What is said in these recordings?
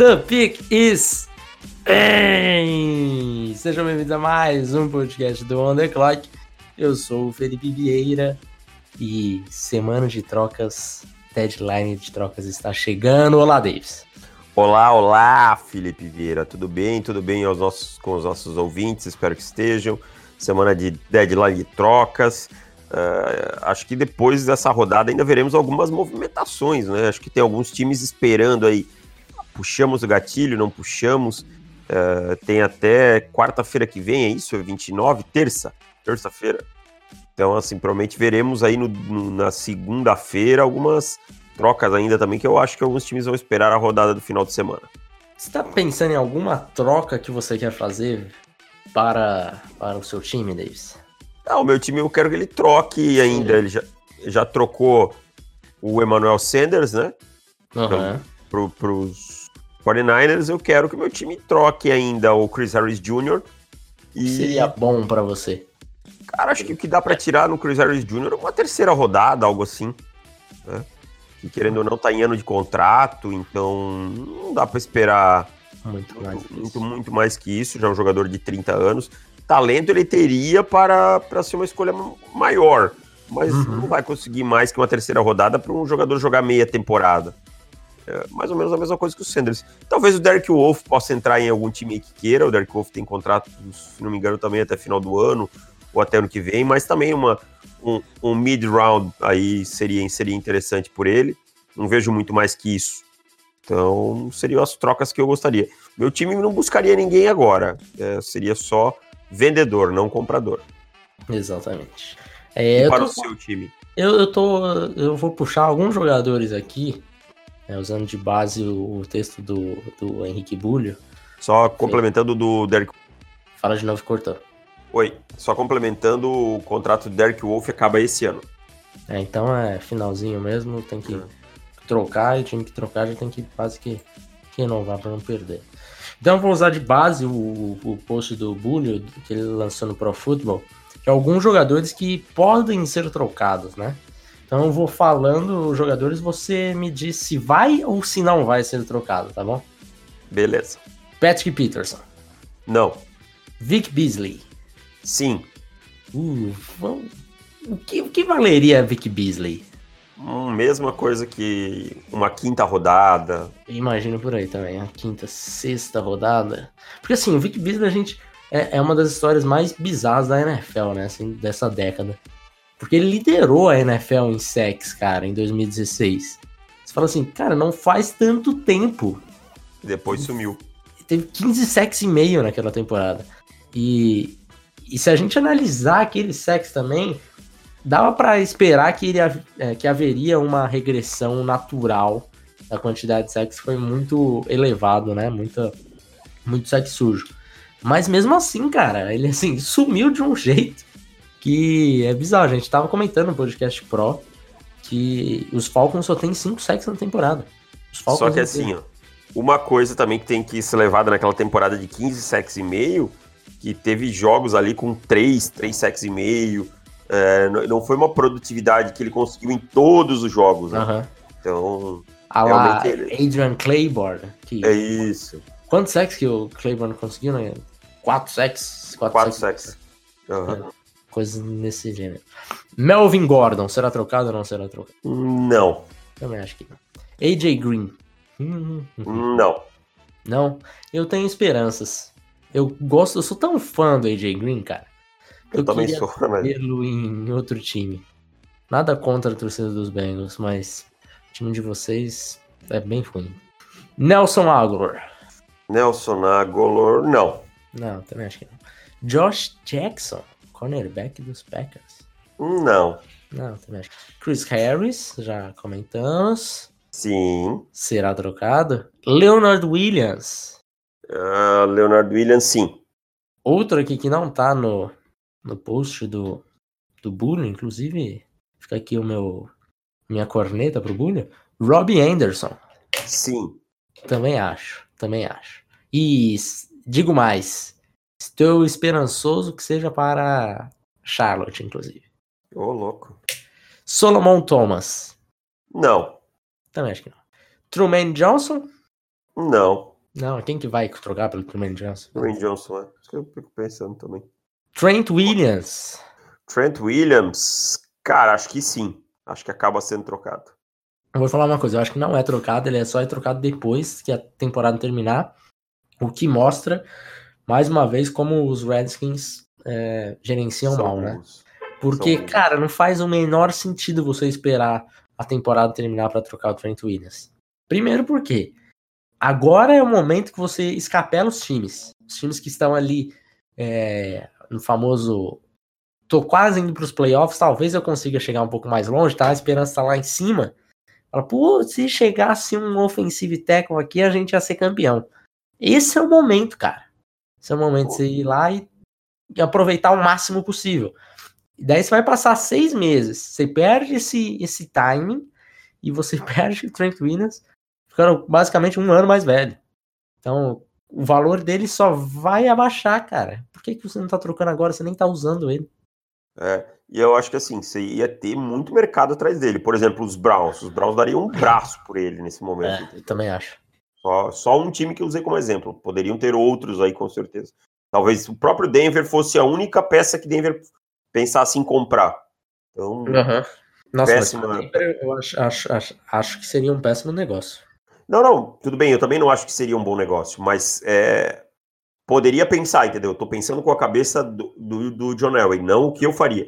The pick is in! Sejam bem-vindos a mais um podcast do On The Clock. Eu sou o Felipe Vieira e semana de trocas, deadline de trocas está chegando. Olá, Davis. Olá, olá, Felipe Vieira. Tudo bem? Tudo bem aos nossos, com os nossos ouvintes? Espero que estejam. Semana de deadline de trocas. Uh, acho que depois dessa rodada ainda veremos algumas movimentações, né? Acho que tem alguns times esperando aí puxamos o gatilho, não puxamos. Uh, tem até quarta-feira que vem, é isso? É 29? Terça? Terça-feira. Então, assim, provavelmente veremos aí no, no, na segunda-feira algumas trocas ainda também, que eu acho que alguns times vão esperar a rodada do final de semana. Você está pensando em alguma troca que você quer fazer para, para o seu time, Davis? Ah, o meu time eu quero que ele troque ainda. Ele já, já trocou o Emmanuel Sanders, né? Uhum. Para os 49ers, eu quero que meu time troque ainda o Chris Harris Jr. E... Seria bom para você. Cara, acho que o que dá para tirar no Chris Harris Jr. é uma terceira rodada, algo assim. Né? Que querendo ou não, tá em ano de contrato, então não dá para esperar muito mais, muito, muito, muito, mais que isso. Já é um jogador de 30 anos. Talento ele teria para, para ser uma escolha maior, mas uhum. não vai conseguir mais que uma terceira rodada para um jogador jogar meia temporada. É mais ou menos a mesma coisa que o Sanders. Talvez o Derek Wolf possa entrar em algum time que queira. O Derek Wolf tem contrato, se não me engano, também até final do ano ou até ano que vem, mas também uma, um, um mid-round aí seria, seria interessante por ele. Não vejo muito mais que isso. Então, seriam as trocas que eu gostaria. Meu time não buscaria ninguém agora. É, seria só vendedor, não comprador. Exatamente. É, para tô, o seu time? Eu, eu, tô, eu vou puxar alguns jogadores aqui é, usando de base o, o, texto do, do Henrique Bulho. Só complementando do Derek. Fala de novo, cortou. Oi, só complementando, o contrato do Derek Wolf acaba esse ano. É, então é finalzinho mesmo, tem que trocar, e o time que trocar já tem que quase que, que renovar para não perder. Então eu vou usar de base o, o post do Bulho, que ele lançou no Pro Football, que é alguns jogadores que podem ser trocados, né? Então eu vou falando os jogadores, você me diz se vai ou se não vai ser trocado, tá bom? Beleza. Patrick Peterson. Não. Vic Beasley. Sim. Uh, o, que, o que valeria Vic Beasley? Hum, mesma coisa que uma quinta rodada. Imagino por aí também, a quinta, sexta rodada. Porque assim, o Vic Beasley a gente é, é uma das histórias mais bizarras da NFL, né? Assim, dessa década. Porque ele liderou a NFL em sacks, cara, em 2016. Você fala assim, cara, não faz tanto tempo. Depois sumiu. Teve 15 sacks e meio naquela temporada. E, e se a gente analisar aqueles sacks também, dava para esperar que, ele, é, que haveria uma regressão natural da quantidade de sacks, foi muito elevado, né? Muita, muito sack sujo. Mas mesmo assim, cara, ele assim sumiu de um jeito que é bizarro. A gente tava comentando no podcast Pro que os Falcons só tem 5 sacks na temporada. Só que assim, ó, uma coisa também que tem que ser levada naquela temporada de 15 sacks e meio, que teve jogos ali com 3, 3 sacks e meio. É, não foi uma produtividade que ele conseguiu em todos os jogos, né? Uhum. Então. A lá, ele... Adrian Claiborne. Que... É isso. Quantos sacks que o Claiborne conseguiu, né? 4 sacks? 4 sacks. Uhum. É coisas nesse gênero. Melvin Gordon, será trocado ou não será trocado? Não. Também acho que não. AJ Green. Não. Não? Eu tenho esperanças. Eu gosto, eu sou tão fã do AJ Green, cara. Eu, eu também sou, né? vê-lo em outro time. Nada contra a torcida dos Bengals, mas o time de vocês é bem ruim. Nelson Aguilar. Nelson Aguilar, não. Não, também acho que não. Josh Jackson cornerback dos Packers? Não. Não, também acho. Chris Harris, já comentamos. Sim. Será trocado? Leonard Williams. Uh, Leonard Williams, sim. Outro aqui que não tá no, no post do, do Bulho, inclusive, fica aqui o meu minha corneta pro Bulho. Robbie Anderson. Sim. Também acho, também acho. E digo mais, estou esperançoso que seja para Charlotte, inclusive. Ô, oh, louco. Solomon Thomas. Não. Também acho que não. Truman Johnson? Não. Não, quem que vai trocar pelo Truman Johnson? Truman Johnson, é. Isso que eu fico pensando também. Trent Williams. Trent Williams, cara, acho que sim. Acho que acaba sendo trocado. Eu vou falar uma coisa, eu acho que não é trocado, ele é só é trocado depois que a temporada terminar, o que mostra, mais uma vez, como os Redskins é, gerenciam São mal, né? bons. né? Porque, São cara, não faz o menor sentido você esperar a temporada terminar para trocar o Trent Williams. Primeiro porque agora é o momento que você escapela os times. Os times que estão ali é, no famoso tô quase indo para os playoffs, talvez eu consiga chegar um pouco mais longe, tá? A esperança tá lá em cima. Fala, pô, se chegasse um offensive tackle aqui, a gente ia ser campeão. Esse é o momento, cara. Esse é o momento de você ir lá e, e aproveitar o máximo possível. E daí você vai passar seis meses. Você perde esse, esse timing e você perde o Trent Williams, ficando basicamente um ano mais velho. Então, o valor dele só vai abaixar, cara. Por que, que você não tá trocando agora? Você nem tá usando ele. É, e eu acho que assim, você ia ter muito mercado atrás dele. Por exemplo, os Browns. Os Browns dariam um braço por ele nesse momento. É, eu também acho. Só, só um time que eu usei como exemplo. Poderiam ter outros aí, com certeza. Talvez o próprio Denver fosse a única peça que Denver pensasse em comprar. Então, uhum. Nossa, péssima... eu acho, acho, acho, acho que seria um péssimo negócio. Não, não, tudo bem, eu também não acho que seria um bom negócio, mas é, poderia pensar, entendeu? Eu tô pensando com a cabeça do, do, do John Elway, não o que eu faria.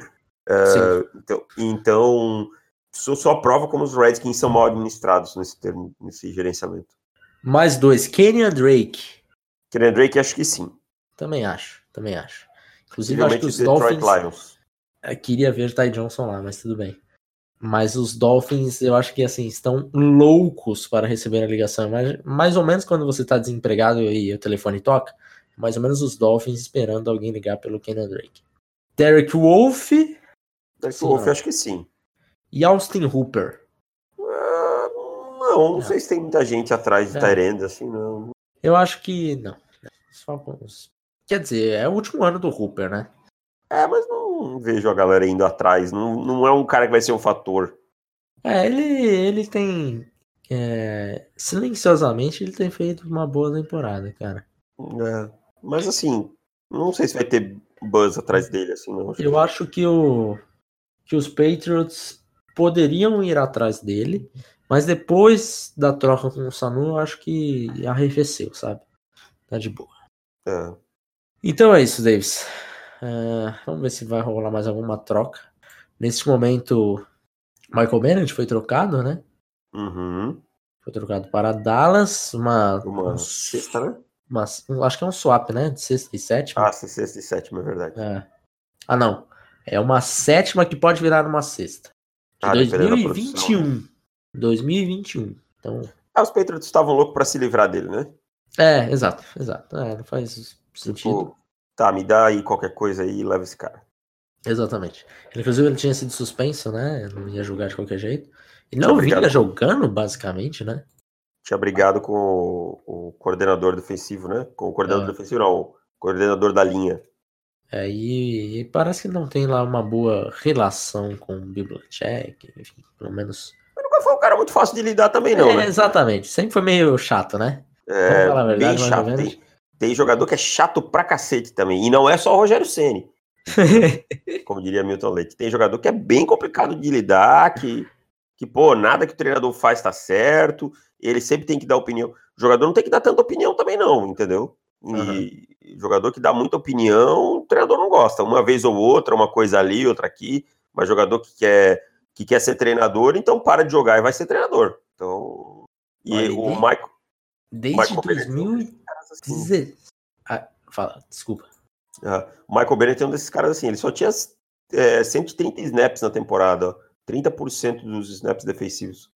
Uh, então, então, isso só prova como os Redskins são mal administrados nesse termo, nesse gerenciamento. Mais dois, Kenyon Drake. Kenyon Drake, acho que sim. Também acho, também acho. Inclusive, acho que os Detroit Dolphins... Lions. Eu queria ver Ty Johnson lá, mas tudo bem. Mas os Dolphins, eu acho que assim, estão loucos para receber a ligação. Mas, mais ou menos quando você está desempregado e o telefone toca, mais ou menos os Dolphins esperando alguém ligar pelo Kenan Drake. Derek Wolf. Derek sim, Wolf, não. acho que sim. E Austin Hooper. Não, não, sei se tem muita gente atrás de é. Tyrande, assim, não. Eu acho que não. Só Quer dizer, é o último ano do Hooper, né? É, mas não vejo a galera indo atrás. Não, não é um cara que vai ser um fator. É, ele, ele tem. É, silenciosamente, ele tem feito uma boa temporada, cara. É, mas assim, não sei se vai ter buzz atrás dele, assim, não. Eu acho que, o, que os Patriots poderiam ir atrás dele, mas depois da troca com o Sanu, eu acho que arrefeceu, sabe? Tá de boa. É. Então é isso, Davis. Uh, vamos ver se vai rolar mais alguma troca. Nesse momento, Michael Bennett foi trocado, né? Uhum. Foi trocado para Dallas. Uma, uma sexta, né? Uma, acho que é um swap, né? De sexta e sétima. Ah, sexta e sétima, é verdade. É. Ah, não. É uma sétima que pode virar uma sexta. De ah, 2021. 2021. Então. Ah, os Patriots estavam loucos para se livrar dele, né? É, exato, exato. É, não faz sentido. Tipo, tá, me dá aí qualquer coisa aí e leva esse cara. Exatamente. Inclusive ele tinha sido suspenso, né? Não ia jogar de qualquer jeito. E não vinha jogando, basicamente, né? Tinha brigado com o, o coordenador defensivo, né? Com o coordenador é. defensivo, não, o coordenador da linha. É, e, e, parece que não tem lá uma boa relação com o Bibliotech, enfim, pelo menos. Nunca foi um cara muito fácil de lidar também, não, é, né? Exatamente, sempre foi meio chato, né? É, verdade, bem chato. Tem, tem, jogador que é chato pra cacete também. E não é só o Rogério Ceni. como diria Milton Leite. Tem jogador que é bem complicado de lidar, que, que pô, nada que o treinador faz tá certo. Ele sempre tem que dar opinião. O jogador não tem que dar tanta opinião também, não, entendeu? E uhum. jogador que dá muita opinião, o treinador não gosta. Uma vez ou outra, uma coisa ali, outra aqui. Mas jogador que quer, que quer ser treinador, então para de jogar e vai ser treinador. Então. E Olha, o Michael. Desde Michael 2016. Ah, fala, desculpa. Uh, o Michael Bennett é um desses caras assim, ele só tinha é, 130 snaps na temporada, 30% dos snaps defensivos.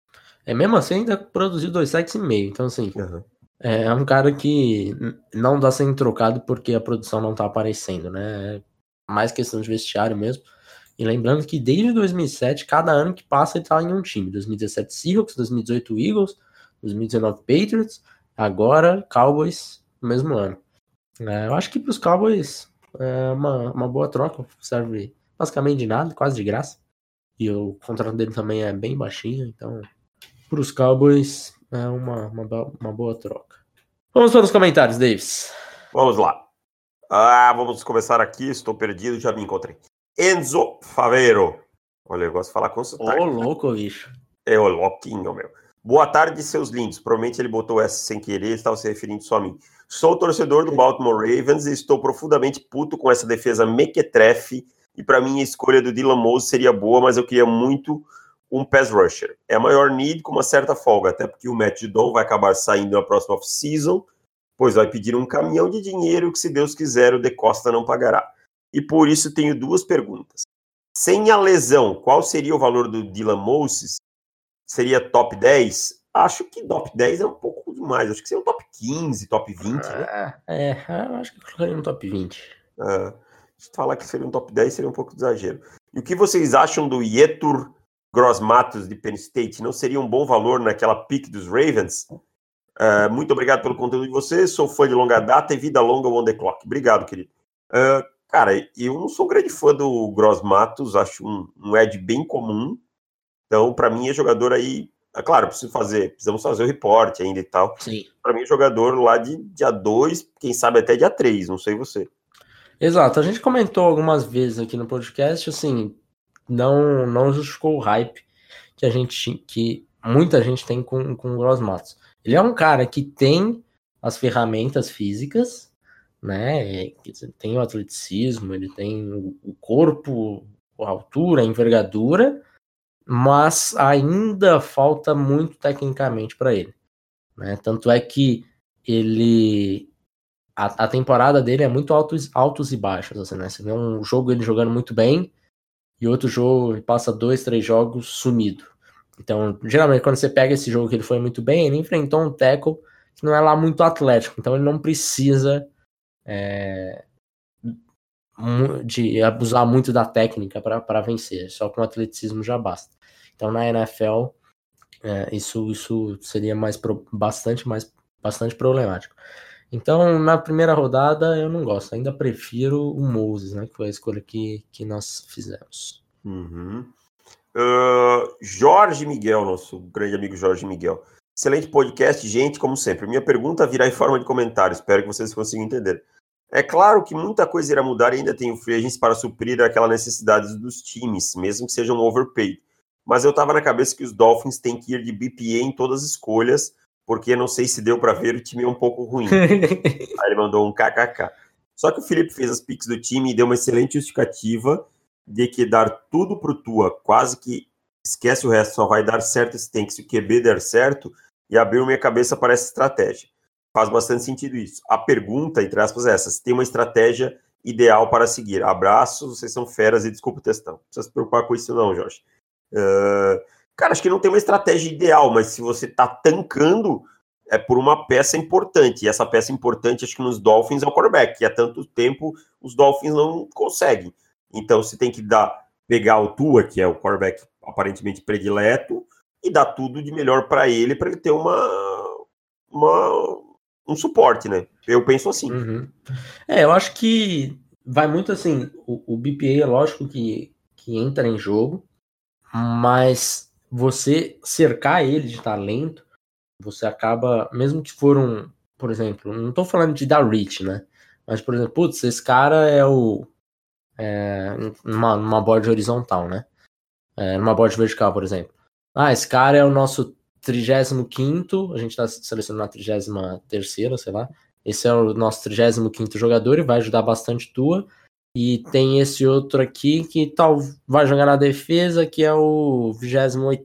É mesmo assim ainda produziu dois sacks e meio, então assim, uhum. é um cara que não dá sendo trocado porque a produção não tá aparecendo, né? mais questão de vestiário mesmo. E lembrando que desde 2007, cada ano que passa ele tá em um time. 2017 Seahawks, 2018 Eagles, 2019 Patriots, agora Cowboys no mesmo ano. É, eu acho que para os Cowboys é uma, uma boa troca, serve basicamente de nada, quase de graça. E o contrato dele também é bem baixinho, então para os Cowboys é uma, uma, uma boa troca. Vamos para os comentários, Davis. Vamos lá. Ah, vamos começar aqui. Estou perdido, já me encontrei. Enzo Favero. Olha, eu gosto de falar com sotaque. Ô, louco, bicho. É o louquinho, meu. Boa tarde, seus lindos. Provavelmente ele botou essa sem querer, estava se referindo só a mim. Sou torcedor do Baltimore Ravens e estou profundamente puto com essa defesa mequetrefe. E para mim a escolha do Dylan Mose seria boa, mas eu queria muito um pass rusher. É a maior need com uma certa folga, até porque o Matt Judon vai acabar saindo na próxima off-season, pois vai pedir um caminhão de dinheiro que, se Deus quiser, o De Costa não pagará. E por isso tenho duas perguntas. Sem a lesão, qual seria o valor do Dylan Moses? Seria top 10? Acho que top 10 é um pouco demais. Acho que seria um top 15, top 20. Né? É, é eu acho que colocaria um top 20. É, falar que seria um top 10 seria um pouco de exagero. E o que vocês acham do Yetur Gross Matos de Penn State não seria um bom valor naquela pick dos Ravens? Uh, muito obrigado pelo conteúdo de vocês. Sou fã de longa data e vida longa on the clock. Obrigado, querido. Uh, cara, eu não sou grande fã do Gross Matos, acho um, um Ed bem comum. Então, para mim, é jogador aí. É claro, preciso fazer, precisamos fazer o reporte ainda e tal. Sim. Para mim, é jogador lá de dia 2, quem sabe até dia 3, não sei você. Exato, a gente comentou algumas vezes aqui no podcast, assim, não não justificou o hype que a gente que muita gente tem com, com o Gross Matos. Ele é um cara que tem as ferramentas físicas, né? Tem o atleticismo, ele tem o corpo, a altura, a envergadura, mas ainda falta muito tecnicamente para ele. Né? Tanto é que ele. A, a, temporada dele é muito altos, altos e baixos. Assim, né? Você vê um jogo ele jogando muito bem, e outro jogo ele passa dois, três jogos sumido. Então, geralmente, quando você pega esse jogo que ele foi muito bem, ele enfrentou um tackle que não é lá muito atlético, então ele não precisa é, de abusar muito da técnica para vencer, só com atleticismo já basta. Então, na NFL, é, isso, isso seria mais bastante, mais, bastante problemático. Então, na primeira rodada, eu não gosto. Ainda prefiro o Moses, né? Que foi a escolha que, que nós fizemos. Uhum. Uh, Jorge Miguel, nosso grande amigo Jorge Miguel. Excelente podcast, gente, como sempre. Minha pergunta virá em forma de comentário. Espero que vocês consigam entender. É claro que muita coisa irá mudar e ainda tem o free agents para suprir aquela necessidade dos times, mesmo que sejam overpaid. Mas eu tava na cabeça que os Dolphins têm que ir de BPA em todas as escolhas, porque não sei se deu para ver, o time é um pouco ruim. Aí ele mandou um kkk. Só que o Felipe fez as picks do time e deu uma excelente justificativa de que dar tudo pro Tua, quase que esquece o resto, só vai dar certo se tem que se o QB der certo, e abriu minha cabeça para essa estratégia. Faz bastante sentido isso. A pergunta, entre aspas, é essa: se tem uma estratégia ideal para seguir. Abraços, vocês são feras e desculpa o textão. Não precisa se preocupar com isso, não, Jorge. Uh, Cara, acho que não tem uma estratégia ideal, mas se você tá tancando, é por uma peça importante. E essa peça importante, acho que nos Dolphins é o quarterback, que há tanto tempo os Dolphins não conseguem. Então você tem que dar, pegar o Tua, que é o quarterback aparentemente predileto, e dar tudo de melhor para ele, para ele ter uma, uma, um suporte, né? Eu penso assim. Uhum. É, eu acho que vai muito assim. O, o BPA é lógico que, que entra em jogo, mas você cercar ele de talento, você acaba, mesmo que for um, por exemplo, não estou falando de dar reach, né? Mas, por exemplo, putz, esse cara é o. É, numa, numa board horizontal, né? É, numa board vertical, por exemplo. Ah, esse cara é o nosso 35, a gente está selecionando a 33, sei lá. Esse é o nosso 35 jogador e vai ajudar bastante tua. E tem esse outro aqui que tal vai jogar na defesa, que é o 28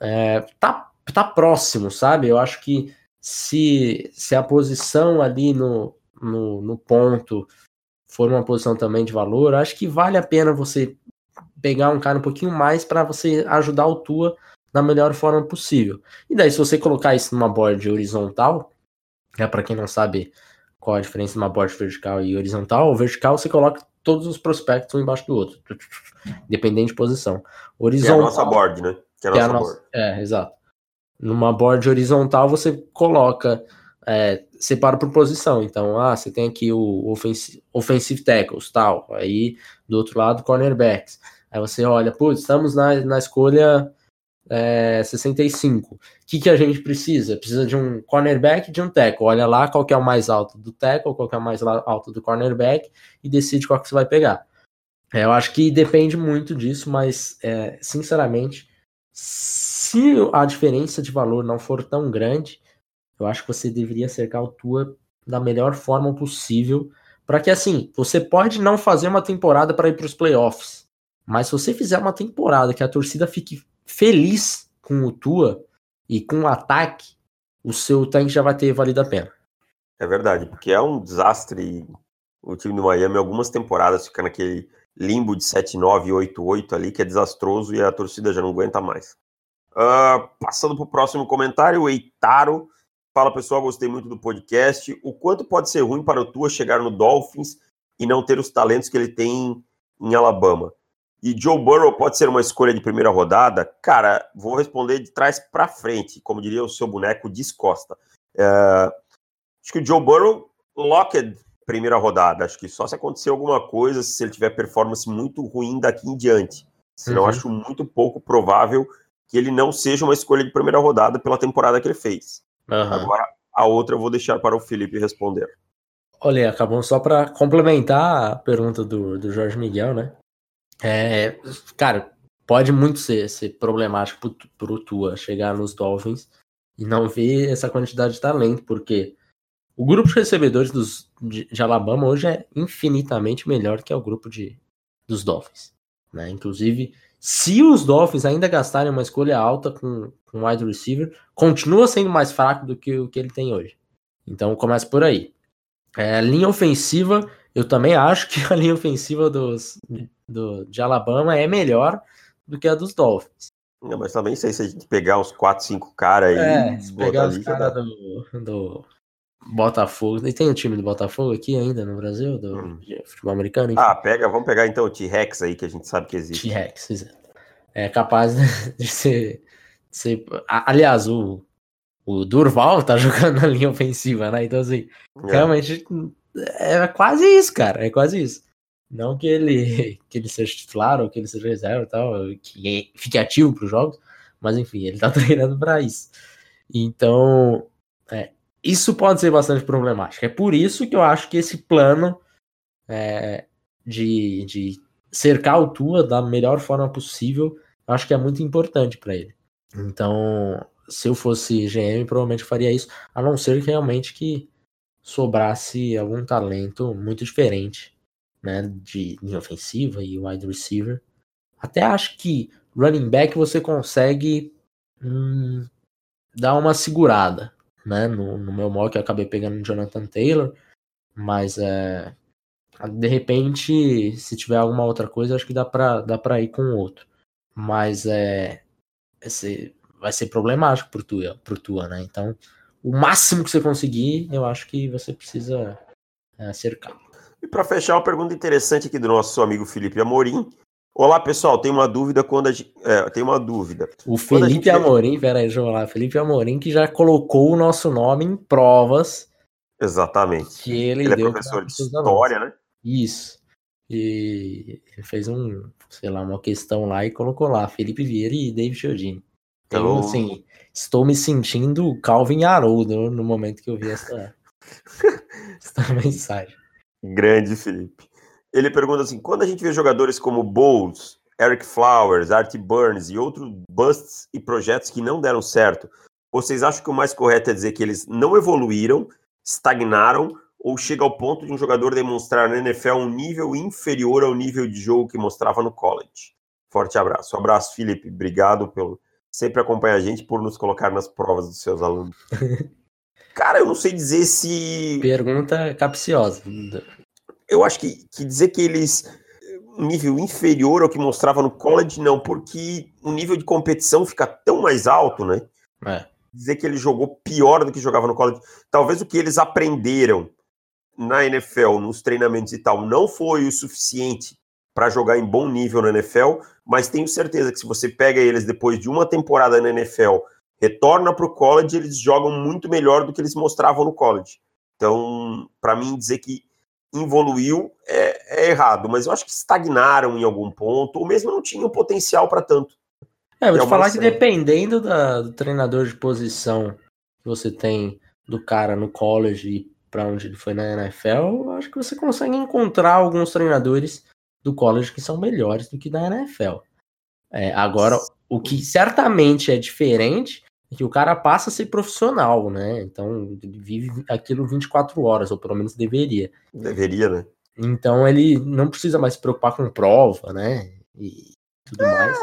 é, tá, tá próximo, sabe? Eu acho que se, se a posição ali no, no, no ponto for uma posição também de valor, acho que vale a pena você pegar um cara um pouquinho mais para você ajudar o Tua da melhor forma possível. E daí, se você colocar isso numa board horizontal, é para quem não sabe qual a diferença de uma board vertical e horizontal. O vertical você coloca todos os prospectos um embaixo do outro, independente de posição. Horizontal, que é a nossa board, né? Que é a nossa, board. É, exato. Numa board horizontal, você coloca, é, separa por posição. Então, ah, você tem aqui o offensive, offensive tackles, tal. Aí, do outro lado, cornerbacks. Aí você olha, putz, estamos na, na escolha é, 65. O que, que a gente precisa? Precisa de um cornerback e de um tackle. Olha lá qual que é o mais alto do tackle, qual que é o mais alto do cornerback e decide qual que você vai pegar. É, eu acho que depende muito disso, mas é, sinceramente, se a diferença de valor não for tão grande, eu acho que você deveria cercar o Tua da melhor forma possível, para que assim, você pode não fazer uma temporada para ir para os playoffs, mas se você fizer uma temporada que a torcida fique feliz com o Tua e com o ataque, o seu tanque já vai ter valido a pena. É verdade, porque é um desastre o time do Miami algumas temporadas fica naquele limbo de 7-9 e 8-8 ali, que é desastroso e a torcida já não aguenta mais. Uh, passando para o próximo comentário, o Eitaro fala, pessoal, gostei muito do podcast. O quanto pode ser ruim para o Tua chegar no Dolphins e não ter os talentos que ele tem em Alabama? E Joe Burrow pode ser uma escolha de primeira rodada? Cara, vou responder de trás para frente, como diria o seu boneco descosta. Uh, acho que o Joe Burrow, Locked, primeira rodada. Acho que só se acontecer alguma coisa, se ele tiver performance muito ruim daqui em diante. Senão, uhum. acho muito pouco provável que ele não seja uma escolha de primeira rodada pela temporada que ele fez. Uhum. Agora, a outra eu vou deixar para o Felipe responder. Olha, acabou só para complementar a pergunta do, do Jorge Miguel, né? É, cara, pode muito ser, ser problemático para o Tua chegar nos Dolphins e não ver essa quantidade de talento, porque o grupo de recebedores dos, de, de, Alabama hoje é infinitamente melhor que o grupo de, dos Dolphins. Né? Inclusive, se os Dolphins ainda gastarem uma escolha alta com, com wide receiver, continua sendo mais fraco do que o que ele tem hoje. Então começa por aí. É, linha ofensiva, eu também acho que a linha ofensiva dos, do, de Alabama é melhor do que a dos Dolphins. Não, mas também sei se a gente pegar uns 4, 5 caras aí. É, se pegar os caras do, do Botafogo. E tem um time do Botafogo aqui ainda no Brasil, do hum. futebol americano? Enfim. Ah, pega, vamos pegar então o T-Rex aí, que a gente sabe que existe. T-Rex, exato. É capaz de ser. De ser aliás, o, o Durval tá jogando na linha ofensiva, né? Então, assim, é. realmente é quase isso, cara. É quase isso. Não que ele, que ele seja titular ou que ele seja reserva e tal, que fique ativo para os jogos, mas enfim, ele tá treinando para isso. Então, é, isso pode ser bastante problemático. É por isso que eu acho que esse plano é, de, de cercar o Tua da melhor forma possível, acho que é muito importante para ele. Então, se eu fosse GM, provavelmente faria isso, a não ser que realmente que sobrasse algum talento muito diferente, né, de linha ofensiva e wide receiver. Até acho que running back você consegue hum, dar uma segurada, né? No, no meu mock eu acabei pegando o Jonathan Taylor, mas é, de repente, se tiver alguma outra coisa, acho que dá pra, dá pra ir com outro. Mas é, vai ser problemático pro Tua, pro tua, né? Então, o máximo que você conseguir, eu acho que você precisa é, cercar. E para fechar, uma pergunta interessante aqui do nosso amigo Felipe Amorim. Olá, pessoal, tem uma dúvida quando a gente. É, tem uma dúvida. O Felipe gente... Amorim, peraí, deixa eu falar. Felipe Amorim que já colocou o nosso nome em provas. Exatamente. Que ele, ele é professor de história, né? Isso. E ele fez um, sei lá, uma questão lá e colocou lá, Felipe Vieira e David Chiodini. Então, então, assim, estou me sentindo Calvin Haroldo no momento que eu vi essa, essa mensagem. Grande Felipe. Ele pergunta assim: quando a gente vê jogadores como Bowles, Eric Flowers, Art Burns e outros busts e projetos que não deram certo, vocês acham que o mais correto é dizer que eles não evoluíram, estagnaram ou chega ao ponto de um jogador demonstrar na NFL um nível inferior ao nível de jogo que mostrava no college? Forte abraço. Um abraço, Felipe. Obrigado pelo sempre acompanhar a gente por nos colocar nas provas dos seus alunos. Cara, eu não sei dizer se. Pergunta capciosa eu acho que, que dizer que eles um nível inferior ao que mostrava no college, não, porque o nível de competição fica tão mais alto, né? É. Dizer que ele jogou pior do que jogava no college. Talvez o que eles aprenderam na NFL, nos treinamentos e tal, não foi o suficiente para jogar em bom nível na NFL, mas tenho certeza que se você pega eles depois de uma temporada na NFL, retorna para o college, eles jogam muito melhor do que eles mostravam no college. Então, para mim, dizer que evoluiu é, é, errado, mas eu acho que estagnaram em algum ponto, ou mesmo não tinham potencial para tanto. É, vou te falar que dependendo da, do treinador de posição que você tem do cara no college para onde ele foi na NFL, acho que você consegue encontrar alguns treinadores do college que são melhores do que da NFL. É, agora, o que certamente é diferente é que o cara passa a ser profissional, né? Então, ele vive aquilo 24 horas, ou pelo menos deveria. Deveria, né? Então, ele não precisa mais se preocupar com prova, né? E tudo é, mais.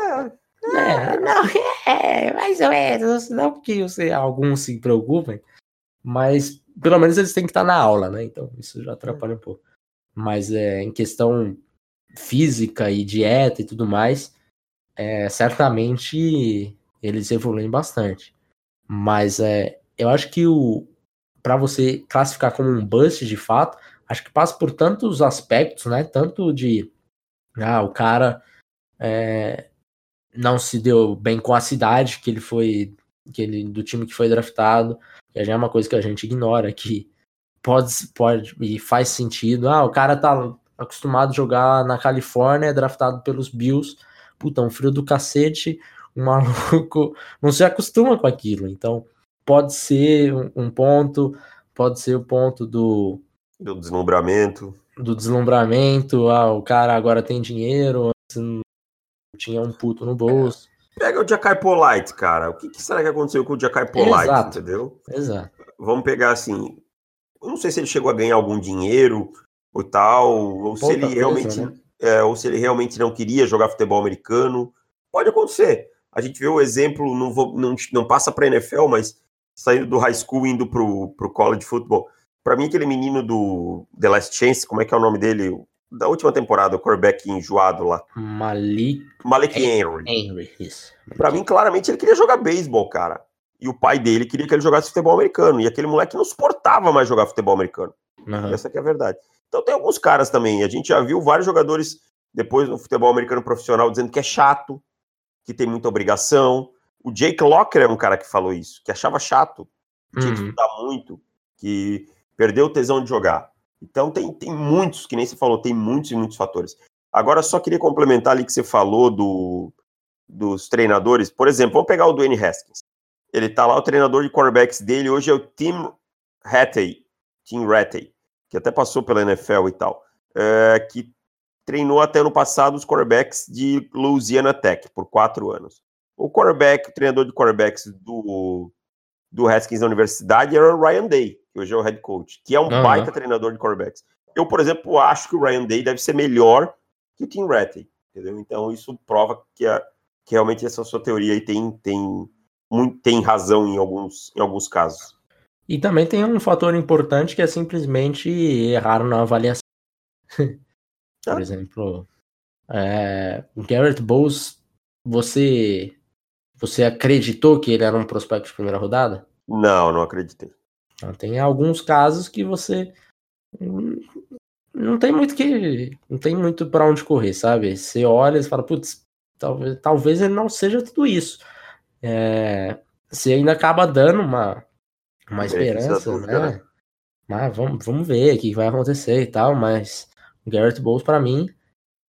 É, não, é, mais ou menos. Não que você, alguns se preocupem, mas pelo menos eles têm que estar na aula, né? Então, isso já atrapalha um pouco. Mas é, em questão física e dieta e tudo mais, é, certamente eles evoluem bastante. Mas é, eu acho que o para você classificar como um bust de fato, acho que passa por tantos aspectos, né? Tanto de ah, o cara é, não se deu bem com a cidade que ele foi, que ele, do time que foi draftado, que já é uma coisa que a gente ignora, que pode, pode e faz sentido. Ah, o cara tá acostumado a jogar na Califórnia, é draftado pelos Bills. Puta, um frio do cacete, um maluco não se acostuma com aquilo. Então, pode ser um ponto, pode ser o ponto do. Do deslumbramento. Do deslumbramento. Ah, o cara agora tem dinheiro, tinha um puto no bolso. Pega o Jackai Polite, cara. O que, que, será que aconteceu com o Jackai Polite, Exato. entendeu? Exato. Vamos pegar assim. Eu não sei se ele chegou a ganhar algum dinheiro ou tal, ou se ele realmente. Né? É, ou se ele realmente não queria jogar futebol americano. Pode acontecer. A gente vê o exemplo, não, vou, não, não passa para NFL, mas saindo do high school indo pro, pro college football. Para mim, aquele menino do The Last Chance, como é que é o nome dele? Da última temporada, o quarterback enjoado lá. Malik. Malik Henry. Henry, isso. Pra mim, claramente, ele queria jogar beisebol, cara. E o pai dele queria que ele jogasse futebol americano. E aquele moleque não suportava mais jogar futebol americano. Uhum. Essa que é a verdade. Então tem alguns caras também. A gente já viu vários jogadores depois no futebol americano profissional dizendo que é chato, que tem muita obrigação. O Jake Locker é um cara que falou isso, que achava chato, que tinha que uhum. estudar muito, que perdeu o tesão de jogar. Então tem, tem muitos, que nem você falou, tem muitos e muitos fatores. Agora só queria complementar ali que você falou do, dos treinadores. Por exemplo, vamos pegar o Dwayne Haskins. Ele tá lá, o treinador de quarterbacks dele hoje é o Tim Rattay, Tim Rattay, que até passou pela NFL e tal, é, que treinou até no passado os quarterbacks de Louisiana Tech por quatro anos. O quarterback, o treinador de quarterbacks do, do Haskins na universidade era o Ryan Day, que hoje é o head coach, que é um uhum. baita treinador de quarterbacks. Eu, por exemplo, acho que o Ryan Day deve ser melhor que o Tim Rattay, entendeu? Então isso prova que, a, que realmente essa sua teoria aí tem, tem, muito, tem razão em alguns, em alguns casos. E também tem um fator importante que é simplesmente errar na avaliação. Por exemplo, é, o Garrett Bowles, você você acreditou que ele era um prospecto de primeira rodada? Não, não acreditei. Então, tem alguns casos que você não tem muito que não tem muito para onde correr, sabe? Você olha e fala, putz, talvez, talvez ele não seja tudo isso. É, você ainda acaba dando uma uma esperança, né? né? Mas vamos, vamos ver o que vai acontecer e tal, mas o Garrett Bowles, para mim,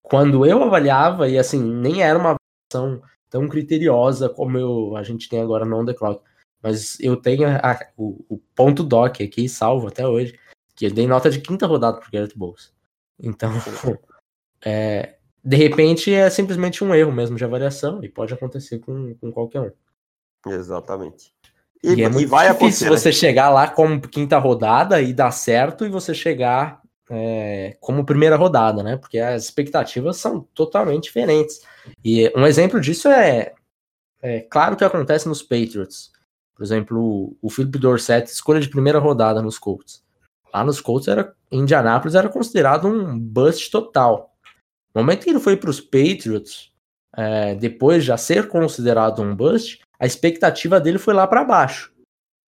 quando eu avaliava, e assim, nem era uma avaliação tão criteriosa como eu, a gente tem agora no On The Clock, mas eu tenho a, o, o, ponto doc aqui, salvo até hoje, que eu dei nota de quinta rodada pro Garrett Bowles. Então, é, de repente é simplesmente um erro mesmo de avaliação, e pode acontecer com, com qualquer um. Exatamente. E, e é muito e vai difícil você né? chegar lá como quinta rodada e dar certo, e você chegar é, como primeira rodada, né? Porque as expectativas são totalmente diferentes. E um exemplo disso é, é claro que acontece nos Patriots. Por exemplo, o Philip Dorsett, escolha de primeira rodada nos Colts. Lá nos Colts, era, em Indianapolis, era considerado um bust total. No momento que ele foi para os Patriots, é, depois de já ser considerado um bust, a expectativa dele foi lá para baixo.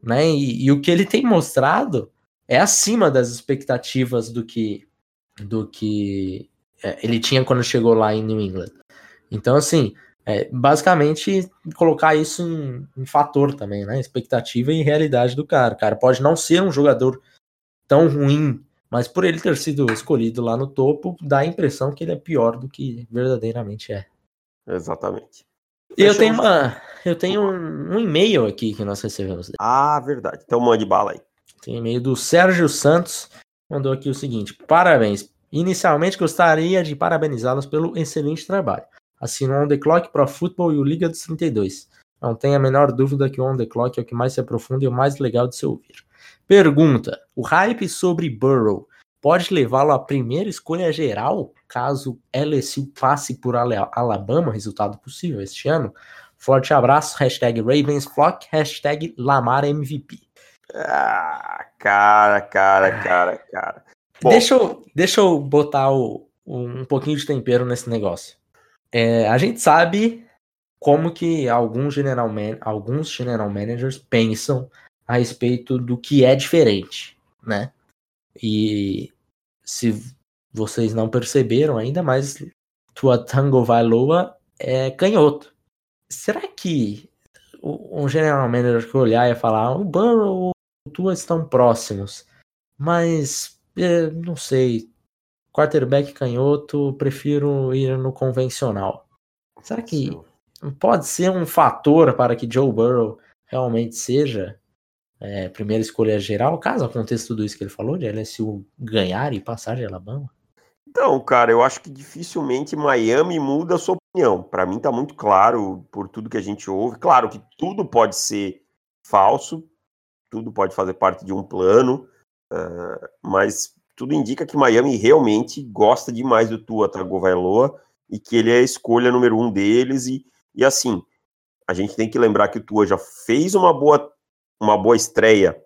Né? E, e, o que ele tem mostrado é acima das expectativas do que do que é, ele tinha quando chegou lá em New England. Então, assim, é, basicamente colocar isso em, em, fator também, né? Expectativa e realidade do cara. O cara pode não ser um jogador tão ruim, mas por ele ter sido escolhido lá no topo, dá a impressão que ele é pior do que verdadeiramente é. Exatamente. E eu tenho, uma, eu tenho um, um e-mail aqui que nós recebemos. Ah, verdade. Então mande bala aí. Tem e-mail do Sérgio Santos, mandou aqui o seguinte: Parabéns. Inicialmente gostaria de parabenizá-los pelo excelente trabalho. Assino o On The Clock, Pro Football e o Liga dos 32. Não tenho a menor dúvida que o On The Clock é o que mais se aprofunda e o mais legal de se ouvir. Pergunta: O hype sobre Burrow pode levá-lo à primeira escolha geral, caso LSU passe por Alabama, resultado possível este ano? Forte abraço, hashtag RavensFlock, hashtag Lamar MVP. Ah, cara, cara, cara, cara. Bom, deixa, eu, deixa eu botar o, um pouquinho de tempero nesse negócio. É, a gente sabe como que alguns general, man, alguns general managers pensam a respeito do que é diferente, né? E se vocês não perceberam ainda, mas tua Tango Vailoa é canhoto. Será que um general manager que olhar e falar o Burrow e o Tua estão próximos, mas é, não sei, quarterback canhoto, prefiro ir no convencional. Será que pode ser um fator para que Joe Burrow realmente seja é, primeira escolha geral, caso aconteça tudo isso que ele falou, de LSU ganhar e passar de Alabama? Então, cara, eu acho que dificilmente Miami muda a sua opinião. Para mim tá muito claro por tudo que a gente ouve. Claro que tudo pode ser falso, tudo pode fazer parte de um plano, uh, mas tudo indica que Miami realmente gosta demais do Tua Tagovailoa e que ele é a escolha número um deles. E, e assim, a gente tem que lembrar que o Tua já fez uma boa, uma boa estreia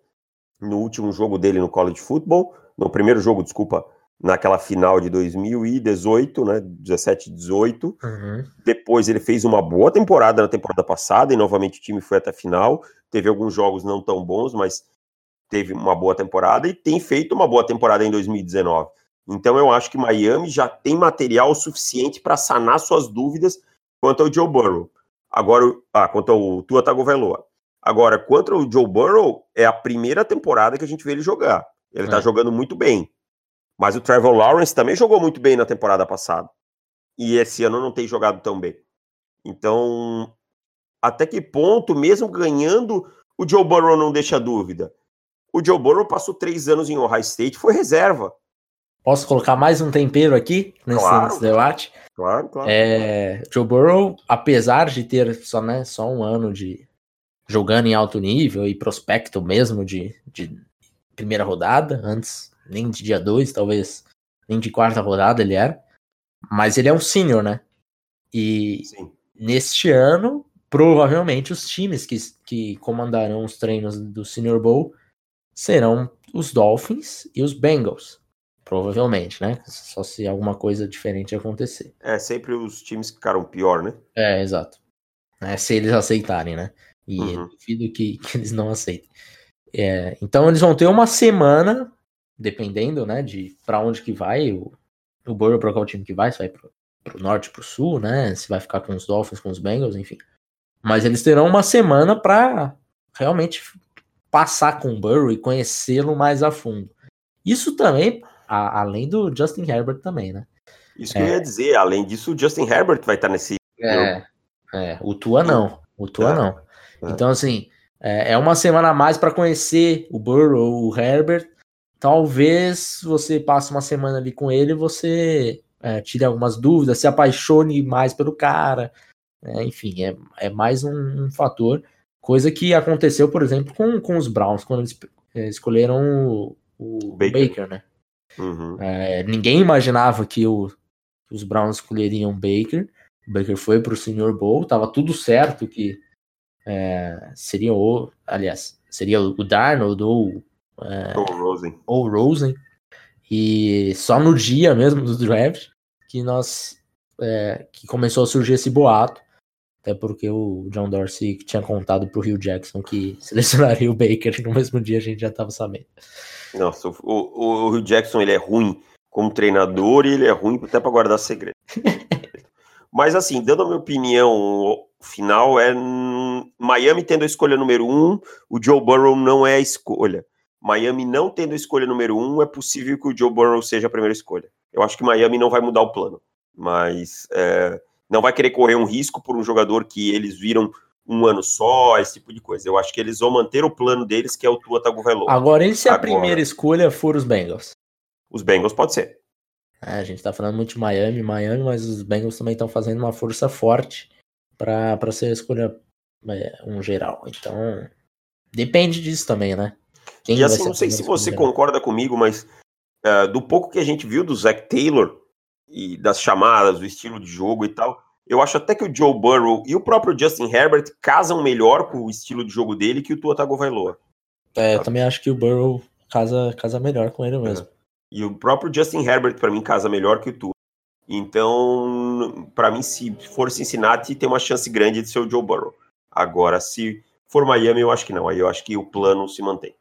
no último jogo dele no college football, no primeiro jogo, desculpa, naquela final de 2018, né, 17 18. Uhum. Depois ele fez uma boa temporada na temporada passada e novamente o time foi até a final. Teve alguns jogos não tão bons, mas teve uma boa temporada e tem feito uma boa temporada em 2019. Então eu acho que Miami já tem material suficiente para sanar suas dúvidas quanto ao Joe Burrow. Agora, ah, quanto ao Tua Tagovailoa. Agora, quanto ao Joe Burrow, é a primeira temporada que a gente vê ele jogar. Ele está é. jogando muito bem. Mas o Trevor Lawrence também jogou muito bem na temporada passada. E esse ano não tem jogado tão bem. Então, até que ponto, mesmo ganhando, o Joe Burrow não deixa dúvida? O Joe Burrow passou três anos em Ohio State, foi reserva. Posso colocar mais um tempero aqui nesse, claro, nesse debate? Claro, claro. É, Joe Burrow, apesar de ter só, né, só um ano de jogando em alto nível e prospecto mesmo de, de primeira rodada, antes nem de dia 2, talvez nem de quarta rodada ele era, mas ele é um senior, né? E Sim. neste ano, provavelmente os times que, que comandarão os treinos do Senior Bowl serão os Dolphins e os Bengals. Provavelmente, né? Só se alguma coisa diferente acontecer. É, sempre os times que ficaram pior, né? É, exato. É, se eles aceitarem, né? E uhum. duvido que, que, eles não aceitem. É, então eles vão ter uma semana, dependendo, né, de para onde que vai o, o Burrow para qual time que vai, se vai pro, pro norte, pro sul, né? Se vai ficar com os Dolphins, com os Bengals, enfim. Mas eles terão uma semana para realmente passar com o Burrow e conhecê-lo mais a fundo. Isso também, a, além do Justin Herbert também, né? Isso que é, eu ia dizer, além disso, o Justin Herbert vai estar nesse. É, é o Tua não. O Tua é, não. É. Então, assim, é, é uma semana a mais para conhecer o Burrow, o Herbert. Talvez você passe uma semana ali com ele e você é, tire algumas dúvidas, se apaixone mais pelo cara. É, enfim, é, é mais um, um fator. Coisa que aconteceu, por exemplo, com, com os Browns, quando eles é, escolheram o, o Baker. Baker. né? Uhum. É, ninguém imaginava que o, os Browns escolheriam Baker. O Baker foi para o Senior Bowl, tava tudo certo que é, seria o, aliás, seria o Darnold ou, é, ou Rosen. ou Rosen. E só no dia mesmo do draft que nós é, que começou a surgir esse boato Até porque o John Dorsey tinha contado pro Rio Jackson que selecionaria o Baker no mesmo dia a gente já tava sabendo. Nossa, o, o, o Rio Jackson ele é ruim como treinador e ele é ruim até para guardar segredo. Mas assim, dando a minha opinião final, é Miami tendo a escolha número um, o Joe Burrow não é a escolha. Miami não tendo a escolha número um, é possível que o Joe Burrow seja a primeira escolha. Eu acho que Miami não vai mudar o plano, mas é, não vai querer correr um risco por um jogador que eles viram um ano só, esse tipo de coisa. Eu acho que eles vão manter o plano deles, que é o Tua Tagovailoa. Agora, e se Agora, a primeira escolha for os Bengals? Os Bengals pode ser. É, a gente tá falando muito de Miami, Miami, mas os Bengals também estão fazendo uma força forte para ser a escolha é, um geral. Então, depende disso também, né? Quem e assim, não sei se você concorda comigo, mas uh, do pouco que a gente viu do Zach Taylor e das chamadas, do estilo de jogo e tal, eu acho até que o Joe Burrow e o próprio Justin Herbert casam melhor com o estilo de jogo dele que o Tua Tagovailoa. É, eu também acho que o Burrow casa, casa melhor com ele mesmo. É. E o próprio Justin Herbert, para mim, casa melhor que o Tua. Então, para mim, se for Cincinnati, tem uma chance grande de ser o Joe Burrow. Agora, se for Miami, eu acho que não. Aí eu acho que o plano se mantém.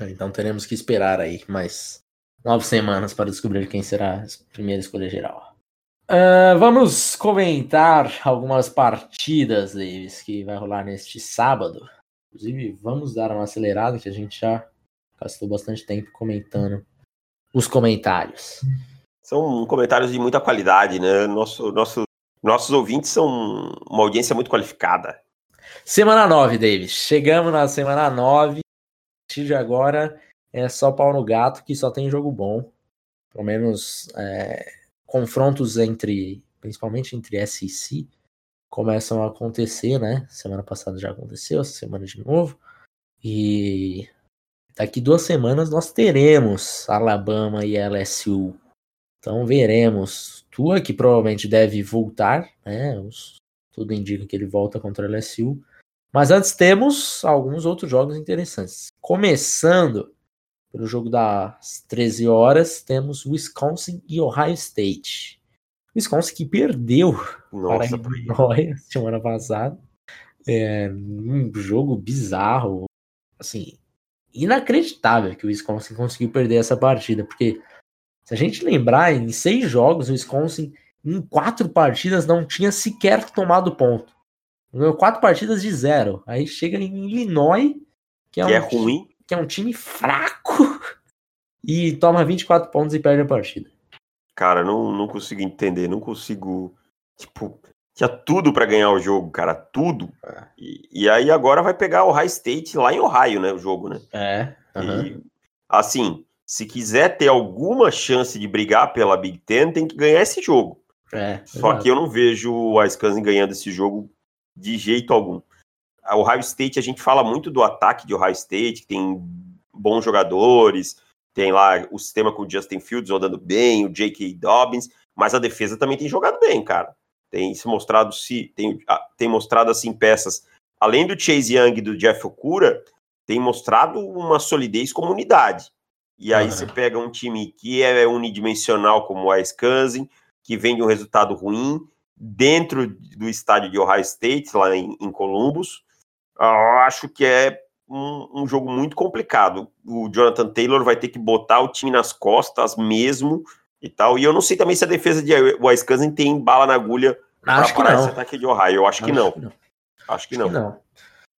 Então teremos que esperar aí mais nove semanas para descobrir quem será a primeira escolha geral. Uh, vamos comentar algumas partidas, Davis, que vai rolar neste sábado. Inclusive, vamos dar uma acelerada, que a gente já gastou bastante tempo comentando os comentários. São comentários de muita qualidade, né? Nosso, nosso, nossos ouvintes são uma audiência muito qualificada. Semana 9, Davis. Chegamos na semana 9. A partir de agora é só pau no gato que só tem jogo bom. Pelo menos é, confrontos entre, principalmente entre SEC, começam a acontecer, né? Semana passada já aconteceu, essa semana de novo. E daqui duas semanas nós teremos Alabama e LSU. Então veremos. Tua que provavelmente deve voltar, né? Os, tudo indica que ele volta contra a LSU. Mas antes temos alguns outros jogos interessantes. Começando pelo jogo das 13 horas, temos Wisconsin e Ohio State. Wisconsin que perdeu Nossa, para Illinois semana passada. É, um jogo bizarro, assim, inacreditável que o Wisconsin conseguiu perder essa partida, porque se a gente lembrar, em seis jogos, o Wisconsin em quatro partidas não tinha sequer tomado ponto. Ganhou quatro partidas de zero. Aí chega em Illinois, que é, que um, é ruim, que é um time fraco, e toma 24 pontos e perde a partida. Cara, não, não consigo entender, não consigo. Tipo, tinha tudo para ganhar o jogo, cara, tudo. É. E, e, aí agora vai pegar o High State lá em Ohio, né? O jogo, né? É. Uhum. E, assim, se quiser ter alguma chance de brigar pela Big Ten, tem que ganhar esse jogo. É, Só exato. que eu não vejo o Wisconsin ganhando esse jogo de jeito algum. O Ohio State, a gente fala muito do ataque de Ohio State, que tem bons jogadores, tem lá o sistema com o Justin Fields rodando bem, o J.K. Dobbins, mas a defesa também tem jogado bem, cara. Tem se mostrado se tem, tem mostrado assim peças, além do Chase Young e do Jeff Okura, tem mostrado uma solidez como unidade. E aí uhum. você pega um time que é unidimensional como o Wisconsin, que vem de um resultado ruim, dentro do estádio de Ohio State, lá em, em Columbus. Eu acho que é um, um, jogo muito complicado. O Jonathan Taylor vai ter que botar o time nas costas mesmo e tal. E eu não sei também se a defesa de Wisconsin tem bala na agulha para parar esse ataque de Ohio. Eu acho, acho que, não. que, não. Acho que, acho não. que não.